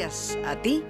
Gracias a ti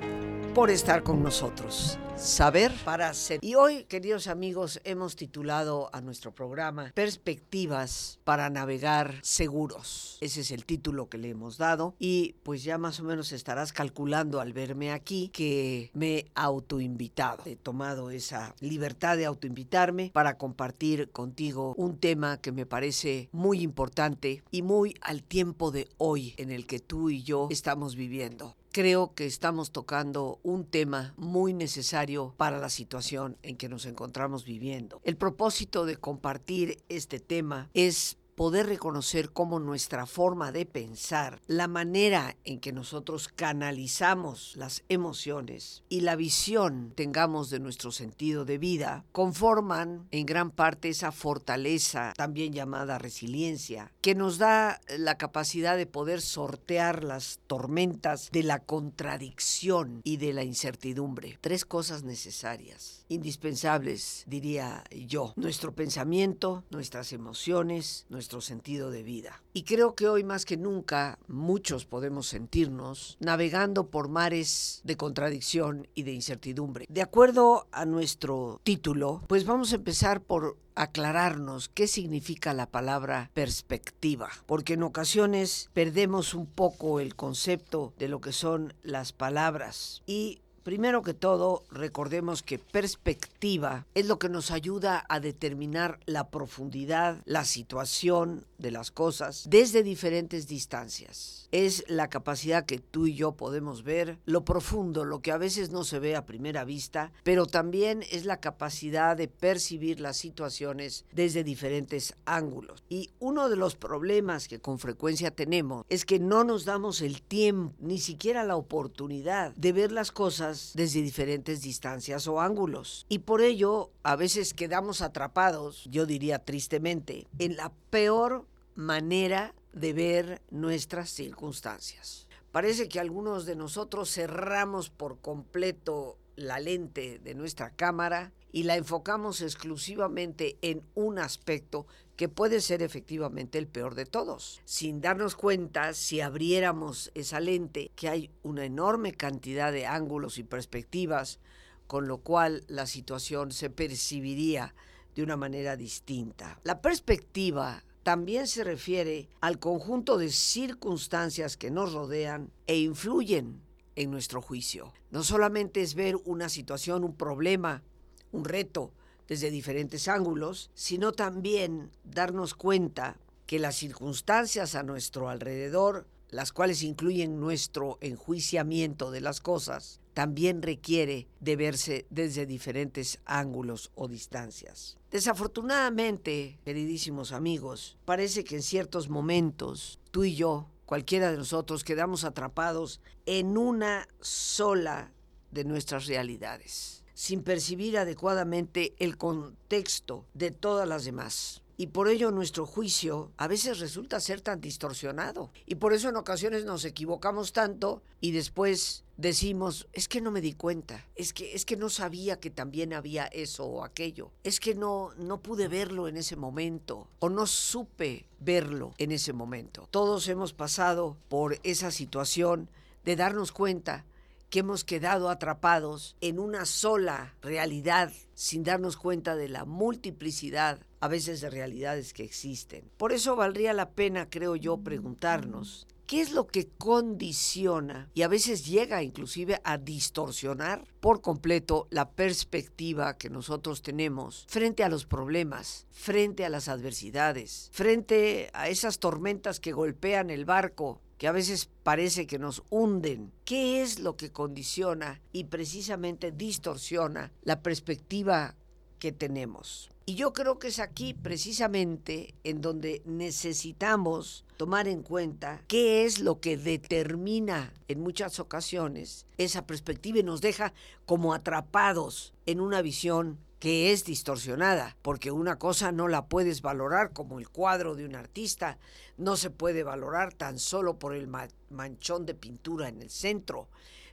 por estar con nosotros. Saber para ser. Y hoy, queridos amigos, hemos titulado a nuestro programa Perspectivas para navegar seguros. Ese es el título que le hemos dado y pues ya más o menos estarás calculando al verme aquí que me he autoinvitado. He tomado esa libertad de autoinvitarme para compartir contigo un tema que me parece muy importante y muy al tiempo de hoy en el que tú y yo estamos viviendo creo que estamos tocando un tema muy necesario para la situación en que nos encontramos viviendo. El propósito de compartir este tema es poder reconocer cómo nuestra forma de pensar, la manera en que nosotros canalizamos las emociones y la visión tengamos de nuestro sentido de vida, conforman en gran parte esa fortaleza, también llamada resiliencia, que nos da la capacidad de poder sortear las tormentas de la contradicción y de la incertidumbre. Tres cosas necesarias, indispensables, diría yo. Nuestro pensamiento, nuestras emociones, nuestra sentido de vida. Y creo que hoy más que nunca muchos podemos sentirnos navegando por mares de contradicción y de incertidumbre. De acuerdo a nuestro título, pues vamos a empezar por aclararnos qué significa la palabra perspectiva, porque en ocasiones perdemos un poco el concepto de lo que son las palabras y Primero que todo, recordemos que perspectiva es lo que nos ayuda a determinar la profundidad, la situación de las cosas desde diferentes distancias. Es la capacidad que tú y yo podemos ver, lo profundo, lo que a veces no se ve a primera vista, pero también es la capacidad de percibir las situaciones desde diferentes ángulos. Y uno de los problemas que con frecuencia tenemos es que no nos damos el tiempo, ni siquiera la oportunidad de ver las cosas desde diferentes distancias o ángulos. Y por ello, a veces quedamos atrapados, yo diría tristemente, en la peor manera de ver nuestras circunstancias. Parece que algunos de nosotros cerramos por completo la lente de nuestra cámara y la enfocamos exclusivamente en un aspecto que puede ser efectivamente el peor de todos. Sin darnos cuenta, si abriéramos esa lente, que hay una enorme cantidad de ángulos y perspectivas, con lo cual la situación se percibiría de una manera distinta. La perspectiva también se refiere al conjunto de circunstancias que nos rodean e influyen en nuestro juicio. No solamente es ver una situación, un problema, un reto desde diferentes ángulos, sino también darnos cuenta que las circunstancias a nuestro alrededor, las cuales incluyen nuestro enjuiciamiento de las cosas, también requiere de verse desde diferentes ángulos o distancias. Desafortunadamente, queridísimos amigos, parece que en ciertos momentos tú y yo, cualquiera de nosotros, quedamos atrapados en una sola de nuestras realidades sin percibir adecuadamente el contexto de todas las demás. Y por ello nuestro juicio a veces resulta ser tan distorsionado. Y por eso en ocasiones nos equivocamos tanto y después decimos, es que no me di cuenta, es que, es que no sabía que también había eso o aquello, es que no, no pude verlo en ese momento o no supe verlo en ese momento. Todos hemos pasado por esa situación de darnos cuenta que hemos quedado atrapados en una sola realidad sin darnos cuenta de la multiplicidad a veces de realidades que existen. Por eso valdría la pena, creo yo, preguntarnos, ¿qué es lo que condiciona y a veces llega inclusive a distorsionar por completo la perspectiva que nosotros tenemos frente a los problemas, frente a las adversidades, frente a esas tormentas que golpean el barco que a veces parece que nos hunden. ¿Qué es lo que condiciona y precisamente distorsiona la perspectiva que tenemos? Y yo creo que es aquí precisamente en donde necesitamos tomar en cuenta qué es lo que determina en muchas ocasiones esa perspectiva y nos deja como atrapados en una visión que es distorsionada, porque una cosa no la puedes valorar como el cuadro de un artista, no se puede valorar tan solo por el manchón de pintura en el centro.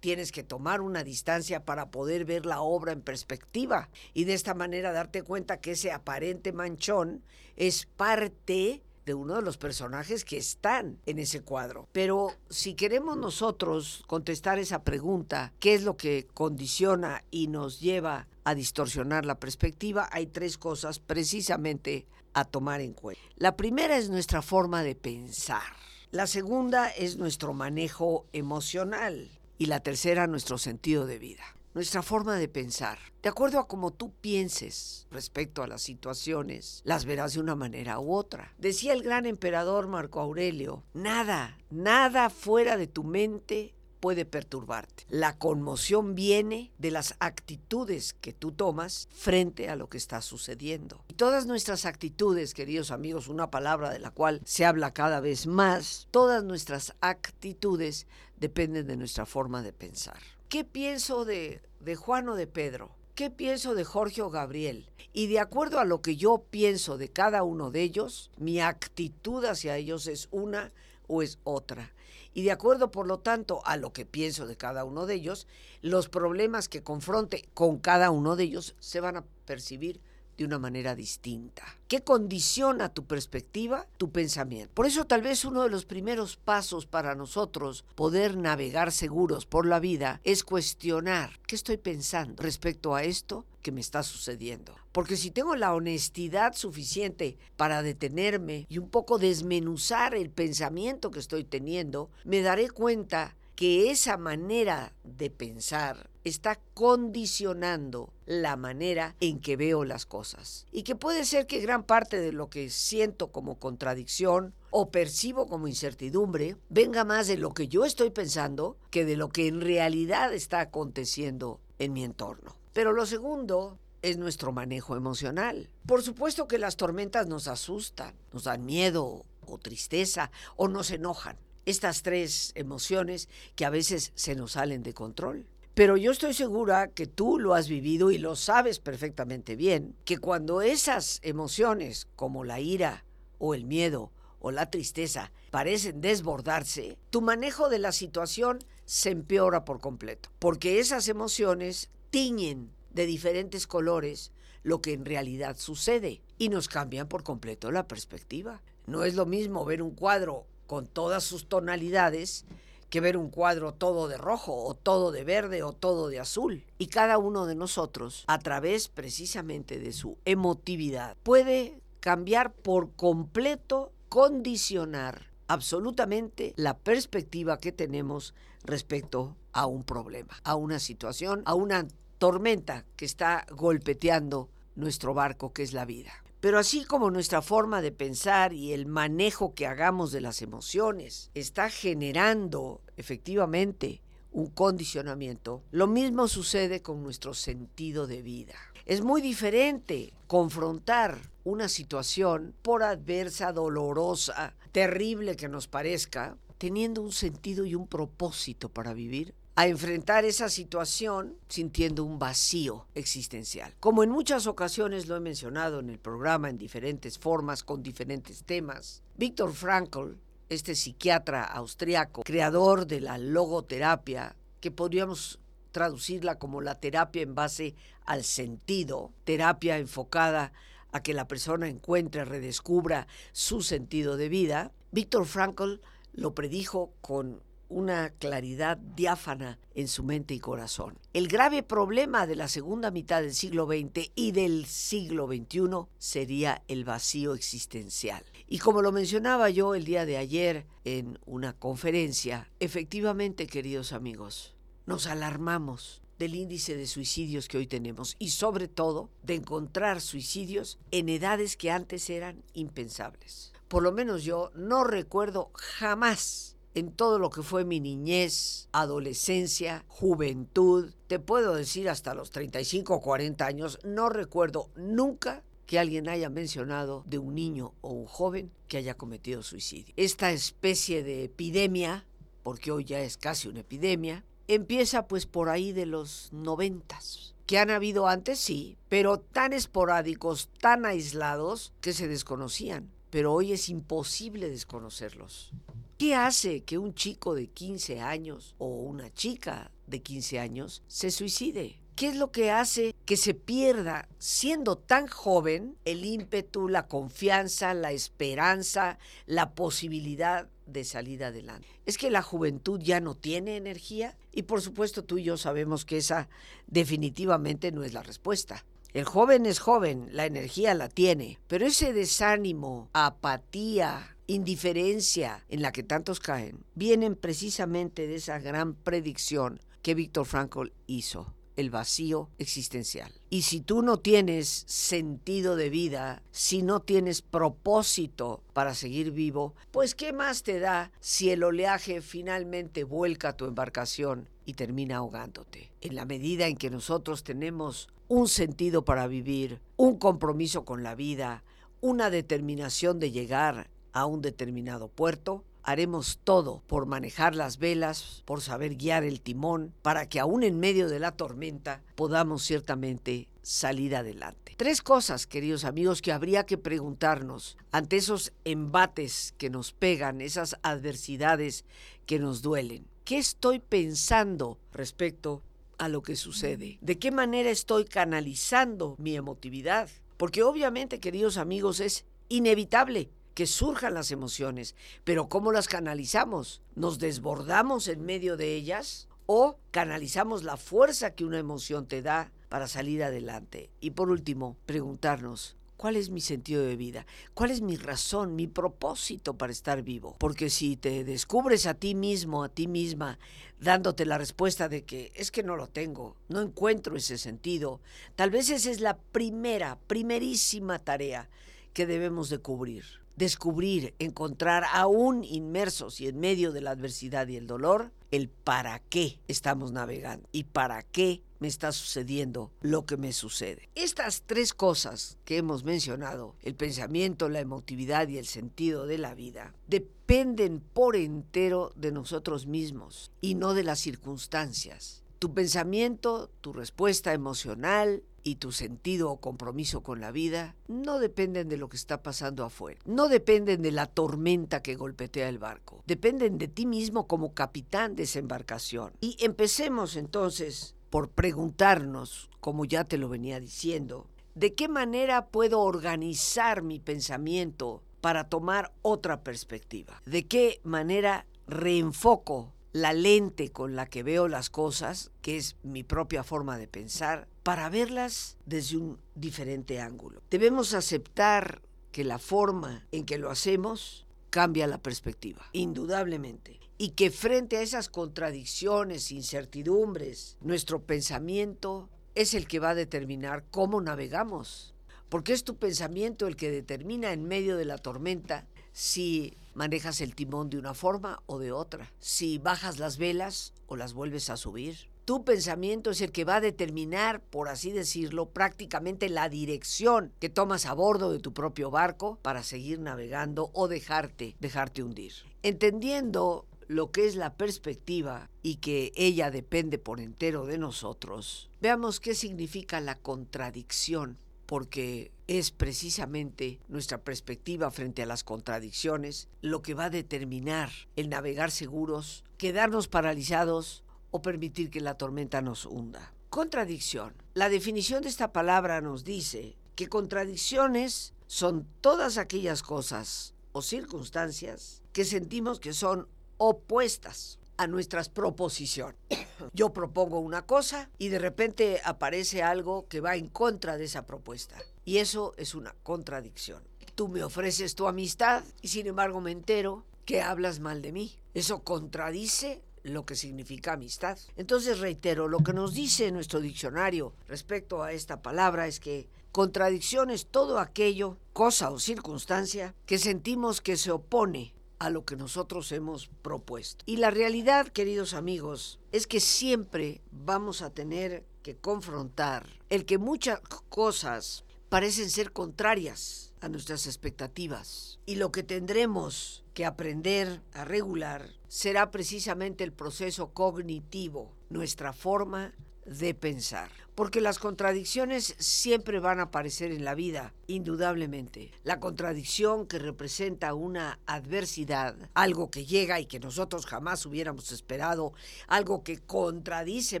Tienes que tomar una distancia para poder ver la obra en perspectiva y de esta manera darte cuenta que ese aparente manchón es parte de uno de los personajes que están en ese cuadro. Pero si queremos nosotros contestar esa pregunta, ¿qué es lo que condiciona y nos lleva a distorsionar la perspectiva? Hay tres cosas precisamente a tomar en cuenta. La primera es nuestra forma de pensar. La segunda es nuestro manejo emocional. Y la tercera, nuestro sentido de vida nuestra forma de pensar. De acuerdo a cómo tú pienses respecto a las situaciones, las verás de una manera u otra. Decía el gran emperador Marco Aurelio, nada, nada fuera de tu mente puede perturbarte. La conmoción viene de las actitudes que tú tomas frente a lo que está sucediendo. Y todas nuestras actitudes, queridos amigos, una palabra de la cual se habla cada vez más, todas nuestras actitudes dependen de nuestra forma de pensar. ¿Qué pienso de de Juan o de Pedro? ¿Qué pienso de Jorge o Gabriel? Y de acuerdo a lo que yo pienso de cada uno de ellos, mi actitud hacia ellos es una o es otra. Y de acuerdo, por lo tanto, a lo que pienso de cada uno de ellos, los problemas que confronte con cada uno de ellos se van a percibir de una manera distinta. ¿Qué condiciona tu perspectiva, tu pensamiento? Por eso tal vez uno de los primeros pasos para nosotros poder navegar seguros por la vida es cuestionar qué estoy pensando respecto a esto que me está sucediendo. Porque si tengo la honestidad suficiente para detenerme y un poco desmenuzar el pensamiento que estoy teniendo, me daré cuenta que esa manera de pensar está condicionando la manera en que veo las cosas. Y que puede ser que gran parte de lo que siento como contradicción o percibo como incertidumbre venga más de lo que yo estoy pensando que de lo que en realidad está aconteciendo en mi entorno. Pero lo segundo es nuestro manejo emocional. Por supuesto que las tormentas nos asustan, nos dan miedo o tristeza o nos enojan estas tres emociones que a veces se nos salen de control. Pero yo estoy segura que tú lo has vivido y lo sabes perfectamente bien, que cuando esas emociones como la ira o el miedo o la tristeza parecen desbordarse, tu manejo de la situación se empeora por completo, porque esas emociones tiñen de diferentes colores lo que en realidad sucede y nos cambian por completo la perspectiva. No es lo mismo ver un cuadro con todas sus tonalidades que ver un cuadro todo de rojo o todo de verde o todo de azul. Y cada uno de nosotros, a través precisamente de su emotividad, puede cambiar por completo, condicionar absolutamente la perspectiva que tenemos respecto a un problema, a una situación, a una tormenta que está golpeteando nuestro barco que es la vida. Pero así como nuestra forma de pensar y el manejo que hagamos de las emociones está generando efectivamente un condicionamiento, lo mismo sucede con nuestro sentido de vida. Es muy diferente confrontar una situación, por adversa, dolorosa, terrible que nos parezca, teniendo un sentido y un propósito para vivir, a enfrentar esa situación sintiendo un vacío existencial. Como en muchas ocasiones lo he mencionado en el programa en diferentes formas, con diferentes temas, Víctor Frankl, este psiquiatra austriaco, creador de la logoterapia, que podríamos traducirla como la terapia en base al sentido, terapia enfocada a que la persona encuentre, redescubra su sentido de vida, Víctor Frankl lo predijo con una claridad diáfana en su mente y corazón. El grave problema de la segunda mitad del siglo XX y del siglo XXI sería el vacío existencial. Y como lo mencionaba yo el día de ayer en una conferencia, efectivamente, queridos amigos, nos alarmamos del índice de suicidios que hoy tenemos y sobre todo de encontrar suicidios en edades que antes eran impensables. Por lo menos yo no recuerdo jamás en todo lo que fue mi niñez, adolescencia, juventud, te puedo decir hasta los 35 o 40 años, no recuerdo nunca que alguien haya mencionado de un niño o un joven que haya cometido suicidio. Esta especie de epidemia, porque hoy ya es casi una epidemia, empieza pues por ahí de los noventas. Que han habido antes, sí, pero tan esporádicos, tan aislados, que se desconocían. Pero hoy es imposible desconocerlos. ¿Qué hace que un chico de 15 años o una chica de 15 años se suicide? ¿Qué es lo que hace que se pierda, siendo tan joven, el ímpetu, la confianza, la esperanza, la posibilidad de salir adelante? Es que la juventud ya no tiene energía y por supuesto tú y yo sabemos que esa definitivamente no es la respuesta. El joven es joven, la energía la tiene, pero ese desánimo, apatía, indiferencia en la que tantos caen, vienen precisamente de esa gran predicción que Víctor Frankl hizo el vacío existencial. Y si tú no tienes sentido de vida, si no tienes propósito para seguir vivo, pues ¿qué más te da si el oleaje finalmente vuelca tu embarcación y termina ahogándote? En la medida en que nosotros tenemos un sentido para vivir, un compromiso con la vida, una determinación de llegar a un determinado puerto, haremos todo por manejar las velas, por saber guiar el timón, para que aún en medio de la tormenta podamos ciertamente salir adelante. Tres cosas, queridos amigos, que habría que preguntarnos ante esos embates que nos pegan, esas adversidades que nos duelen. ¿Qué estoy pensando respecto a lo que sucede? ¿De qué manera estoy canalizando mi emotividad? Porque obviamente, queridos amigos, es inevitable que surjan las emociones, pero ¿cómo las canalizamos? ¿Nos desbordamos en medio de ellas o canalizamos la fuerza que una emoción te da para salir adelante? Y por último, preguntarnos, ¿Cuál es mi sentido de vida? ¿Cuál es mi razón, mi propósito para estar vivo? Porque si te descubres a ti mismo, a ti misma, dándote la respuesta de que es que no lo tengo, no encuentro ese sentido, tal vez esa es la primera, primerísima tarea que debemos de cubrir descubrir, encontrar aún inmersos y en medio de la adversidad y el dolor, el para qué estamos navegando y para qué me está sucediendo lo que me sucede. Estas tres cosas que hemos mencionado, el pensamiento, la emotividad y el sentido de la vida, dependen por entero de nosotros mismos y no de las circunstancias. Tu pensamiento, tu respuesta emocional y tu sentido o compromiso con la vida no dependen de lo que está pasando afuera, no dependen de la tormenta que golpetea el barco, dependen de ti mismo como capitán de esa embarcación. Y empecemos entonces por preguntarnos, como ya te lo venía diciendo, ¿de qué manera puedo organizar mi pensamiento para tomar otra perspectiva? ¿De qué manera reenfoco la lente con la que veo las cosas, que es mi propia forma de pensar, para verlas desde un diferente ángulo. Debemos aceptar que la forma en que lo hacemos cambia la perspectiva, indudablemente. Y que frente a esas contradicciones, incertidumbres, nuestro pensamiento es el que va a determinar cómo navegamos. Porque es tu pensamiento el que determina en medio de la tormenta si manejas el timón de una forma o de otra, si bajas las velas o las vuelves a subir. Tu pensamiento es el que va a determinar, por así decirlo, prácticamente la dirección que tomas a bordo de tu propio barco para seguir navegando o dejarte, dejarte hundir. Entendiendo lo que es la perspectiva y que ella depende por entero de nosotros, veamos qué significa la contradicción porque es precisamente nuestra perspectiva frente a las contradicciones lo que va a determinar el navegar seguros, quedarnos paralizados o permitir que la tormenta nos hunda. Contradicción. La definición de esta palabra nos dice que contradicciones son todas aquellas cosas o circunstancias que sentimos que son opuestas a nuestras proposiciones. Yo propongo una cosa y de repente aparece algo que va en contra de esa propuesta. Y eso es una contradicción. Tú me ofreces tu amistad y sin embargo me entero que hablas mal de mí. Eso contradice lo que significa amistad. Entonces reitero, lo que nos dice nuestro diccionario respecto a esta palabra es que contradicción es todo aquello, cosa o circunstancia que sentimos que se opone a lo que nosotros hemos propuesto. Y la realidad, queridos amigos, es que siempre vamos a tener que confrontar el que muchas cosas parecen ser contrarias a nuestras expectativas. Y lo que tendremos que aprender a regular será precisamente el proceso cognitivo, nuestra forma de pensar. Porque las contradicciones siempre van a aparecer en la vida, indudablemente. La contradicción que representa una adversidad, algo que llega y que nosotros jamás hubiéramos esperado, algo que contradice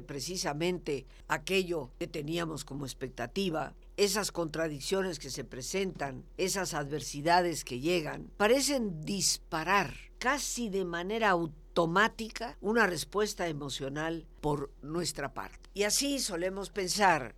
precisamente aquello que teníamos como expectativa, esas contradicciones que se presentan, esas adversidades que llegan, parecen disparar casi de manera automática una respuesta emocional por nuestra parte. Y así solemos pensar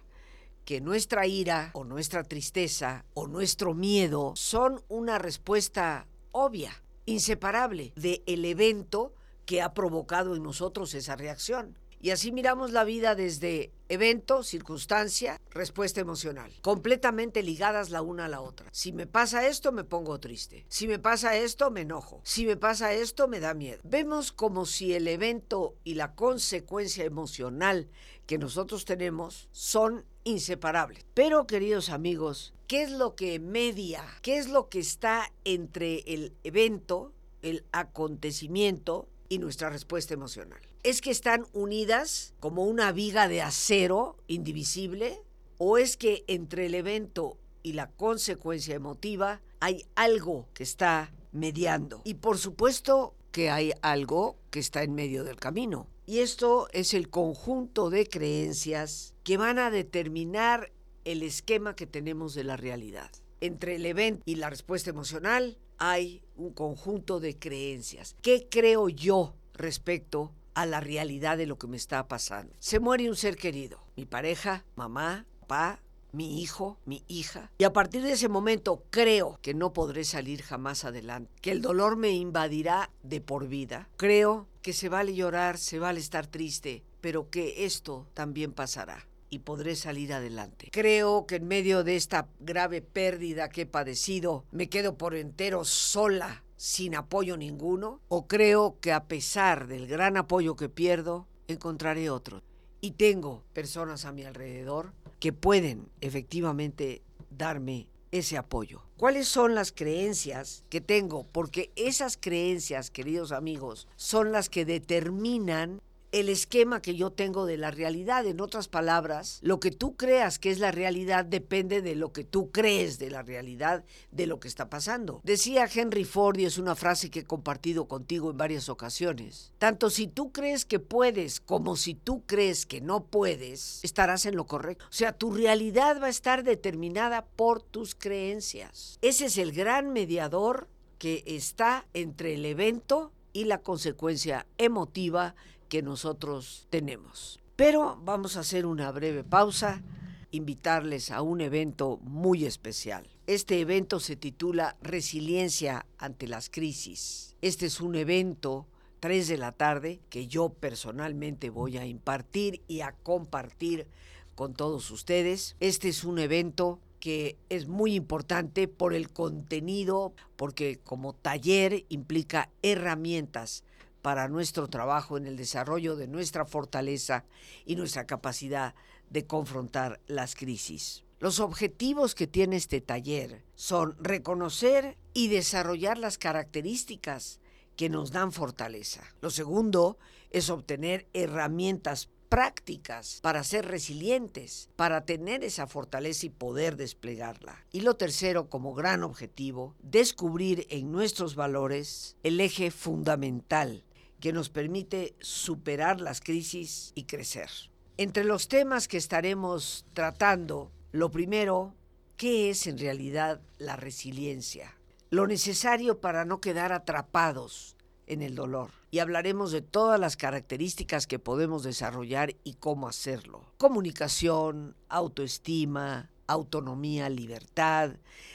que nuestra ira o nuestra tristeza o nuestro miedo son una respuesta obvia, inseparable del evento que ha provocado en nosotros esa reacción. Y así miramos la vida desde evento, circunstancia, respuesta emocional, completamente ligadas la una a la otra. Si me pasa esto, me pongo triste. Si me pasa esto, me enojo. Si me pasa esto, me da miedo. Vemos como si el evento y la consecuencia emocional que nosotros tenemos son inseparables. Pero, queridos amigos, ¿qué es lo que media? ¿Qué es lo que está entre el evento, el acontecimiento y nuestra respuesta emocional? ¿Es que están unidas como una viga de acero indivisible? ¿O es que entre el evento y la consecuencia emotiva hay algo que está mediando? Y por supuesto que hay algo que está en medio del camino. Y esto es el conjunto de creencias que van a determinar el esquema que tenemos de la realidad. Entre el evento y la respuesta emocional hay un conjunto de creencias. ¿Qué creo yo respecto a la realidad de lo que me está pasando. Se muere un ser querido, mi pareja, mamá, papá, mi hijo, mi hija. Y a partir de ese momento creo que no podré salir jamás adelante, que el dolor me invadirá de por vida. Creo que se vale llorar, se vale estar triste, pero que esto también pasará y podré salir adelante. Creo que en medio de esta grave pérdida que he padecido, me quedo por entero sola sin apoyo ninguno? ¿O creo que a pesar del gran apoyo que pierdo, encontraré otro? Y tengo personas a mi alrededor que pueden efectivamente darme ese apoyo. ¿Cuáles son las creencias que tengo? Porque esas creencias, queridos amigos, son las que determinan el esquema que yo tengo de la realidad. En otras palabras, lo que tú creas que es la realidad depende de lo que tú crees de la realidad, de lo que está pasando. Decía Henry Ford, y es una frase que he compartido contigo en varias ocasiones, tanto si tú crees que puedes como si tú crees que no puedes, estarás en lo correcto. O sea, tu realidad va a estar determinada por tus creencias. Ese es el gran mediador que está entre el evento y la consecuencia emotiva que nosotros tenemos. Pero vamos a hacer una breve pausa, invitarles a un evento muy especial. Este evento se titula Resiliencia ante las crisis. Este es un evento 3 de la tarde que yo personalmente voy a impartir y a compartir con todos ustedes. Este es un evento que es muy importante por el contenido, porque como taller implica herramientas para nuestro trabajo en el desarrollo de nuestra fortaleza y nuestra capacidad de confrontar las crisis. Los objetivos que tiene este taller son reconocer y desarrollar las características que nos dan fortaleza. Lo segundo es obtener herramientas prácticas para ser resilientes, para tener esa fortaleza y poder desplegarla. Y lo tercero, como gran objetivo, descubrir en nuestros valores el eje fundamental que nos permite superar las crisis y crecer. Entre los temas que estaremos tratando, lo primero, ¿qué es en realidad la resiliencia? Lo necesario para no quedar atrapados en el dolor. Y hablaremos de todas las características que podemos desarrollar y cómo hacerlo. Comunicación, autoestima, autonomía, libertad,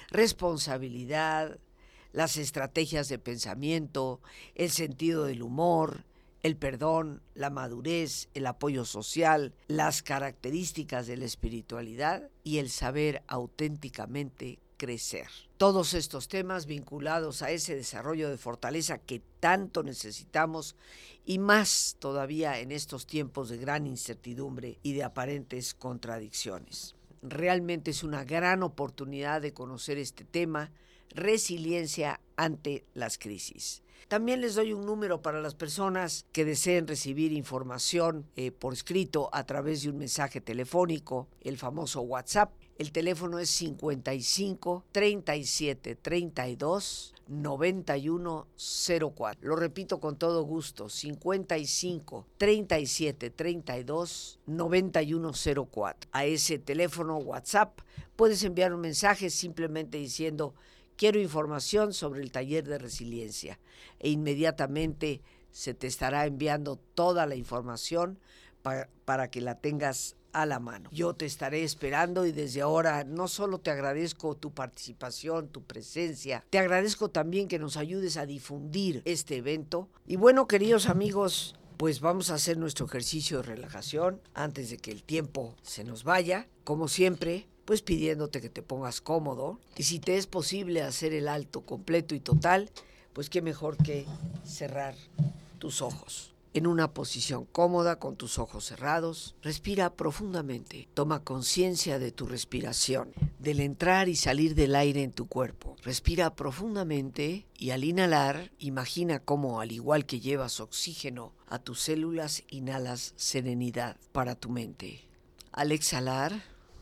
responsabilidad, las estrategias de pensamiento, el sentido del humor, el perdón, la madurez, el apoyo social, las características de la espiritualidad y el saber auténticamente crecer. Todos estos temas vinculados a ese desarrollo de fortaleza que tanto necesitamos y más todavía en estos tiempos de gran incertidumbre y de aparentes contradicciones. Realmente es una gran oportunidad de conocer este tema resiliencia ante las crisis. También les doy un número para las personas que deseen recibir información eh, por escrito a través de un mensaje telefónico, el famoso WhatsApp. El teléfono es 55 37 32 9104. Lo repito con todo gusto, 55 37 32 9104. A ese teléfono WhatsApp puedes enviar un mensaje simplemente diciendo quiero información sobre el taller de resiliencia e inmediatamente se te estará enviando toda la información para, para que la tengas a la mano. Yo te estaré esperando y desde ahora no solo te agradezco tu participación, tu presencia, te agradezco también que nos ayudes a difundir este evento. Y bueno, queridos amigos, pues vamos a hacer nuestro ejercicio de relajación antes de que el tiempo se nos vaya. Como siempre, pues pidiéndote que te pongas cómodo. Y si te es posible hacer el alto completo y total, pues qué mejor que cerrar tus ojos en una posición cómoda con tus ojos cerrados. Respira profundamente. Toma conciencia de tu respiración, del entrar y salir del aire en tu cuerpo. Respira profundamente y al inhalar, imagina cómo, al igual que llevas oxígeno a tus células, inhalas serenidad para tu mente. Al exhalar,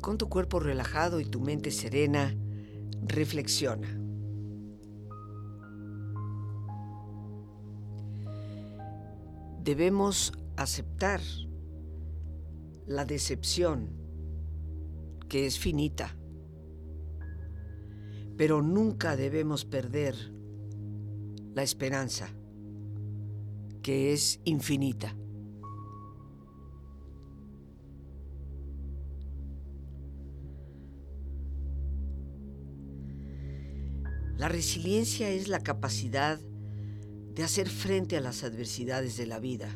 Con tu cuerpo relajado y tu mente serena, reflexiona. Debemos aceptar la decepción que es finita, pero nunca debemos perder la esperanza que es infinita. La resiliencia es la capacidad de hacer frente a las adversidades de la vida,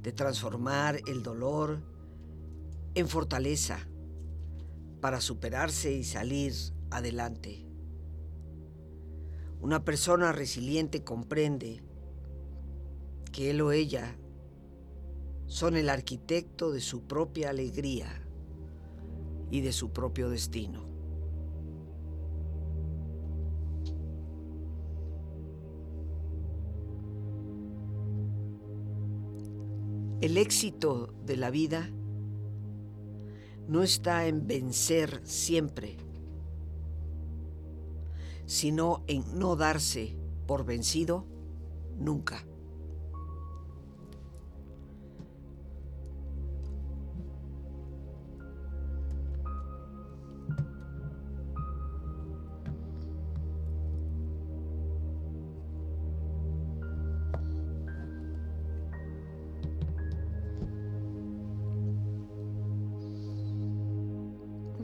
de transformar el dolor en fortaleza para superarse y salir adelante. Una persona resiliente comprende que él o ella son el arquitecto de su propia alegría y de su propio destino. El éxito de la vida no está en vencer siempre, sino en no darse por vencido nunca.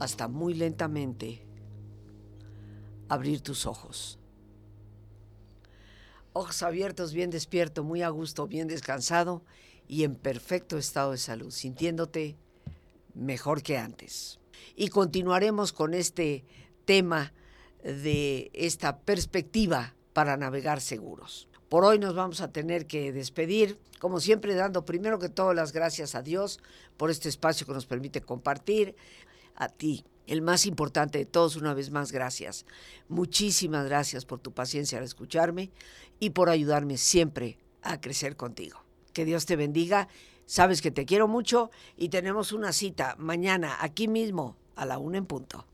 hasta muy lentamente abrir tus ojos. Ojos abiertos, bien despierto, muy a gusto, bien descansado y en perfecto estado de salud, sintiéndote mejor que antes. Y continuaremos con este tema de esta perspectiva para navegar seguros. Por hoy nos vamos a tener que despedir, como siempre dando primero que todo las gracias a Dios por este espacio que nos permite compartir, a ti, el más importante de todos, una vez más, gracias. Muchísimas gracias por tu paciencia al escucharme y por ayudarme siempre a crecer contigo. Que Dios te bendiga. Sabes que te quiero mucho y tenemos una cita mañana aquí mismo a la una en punto.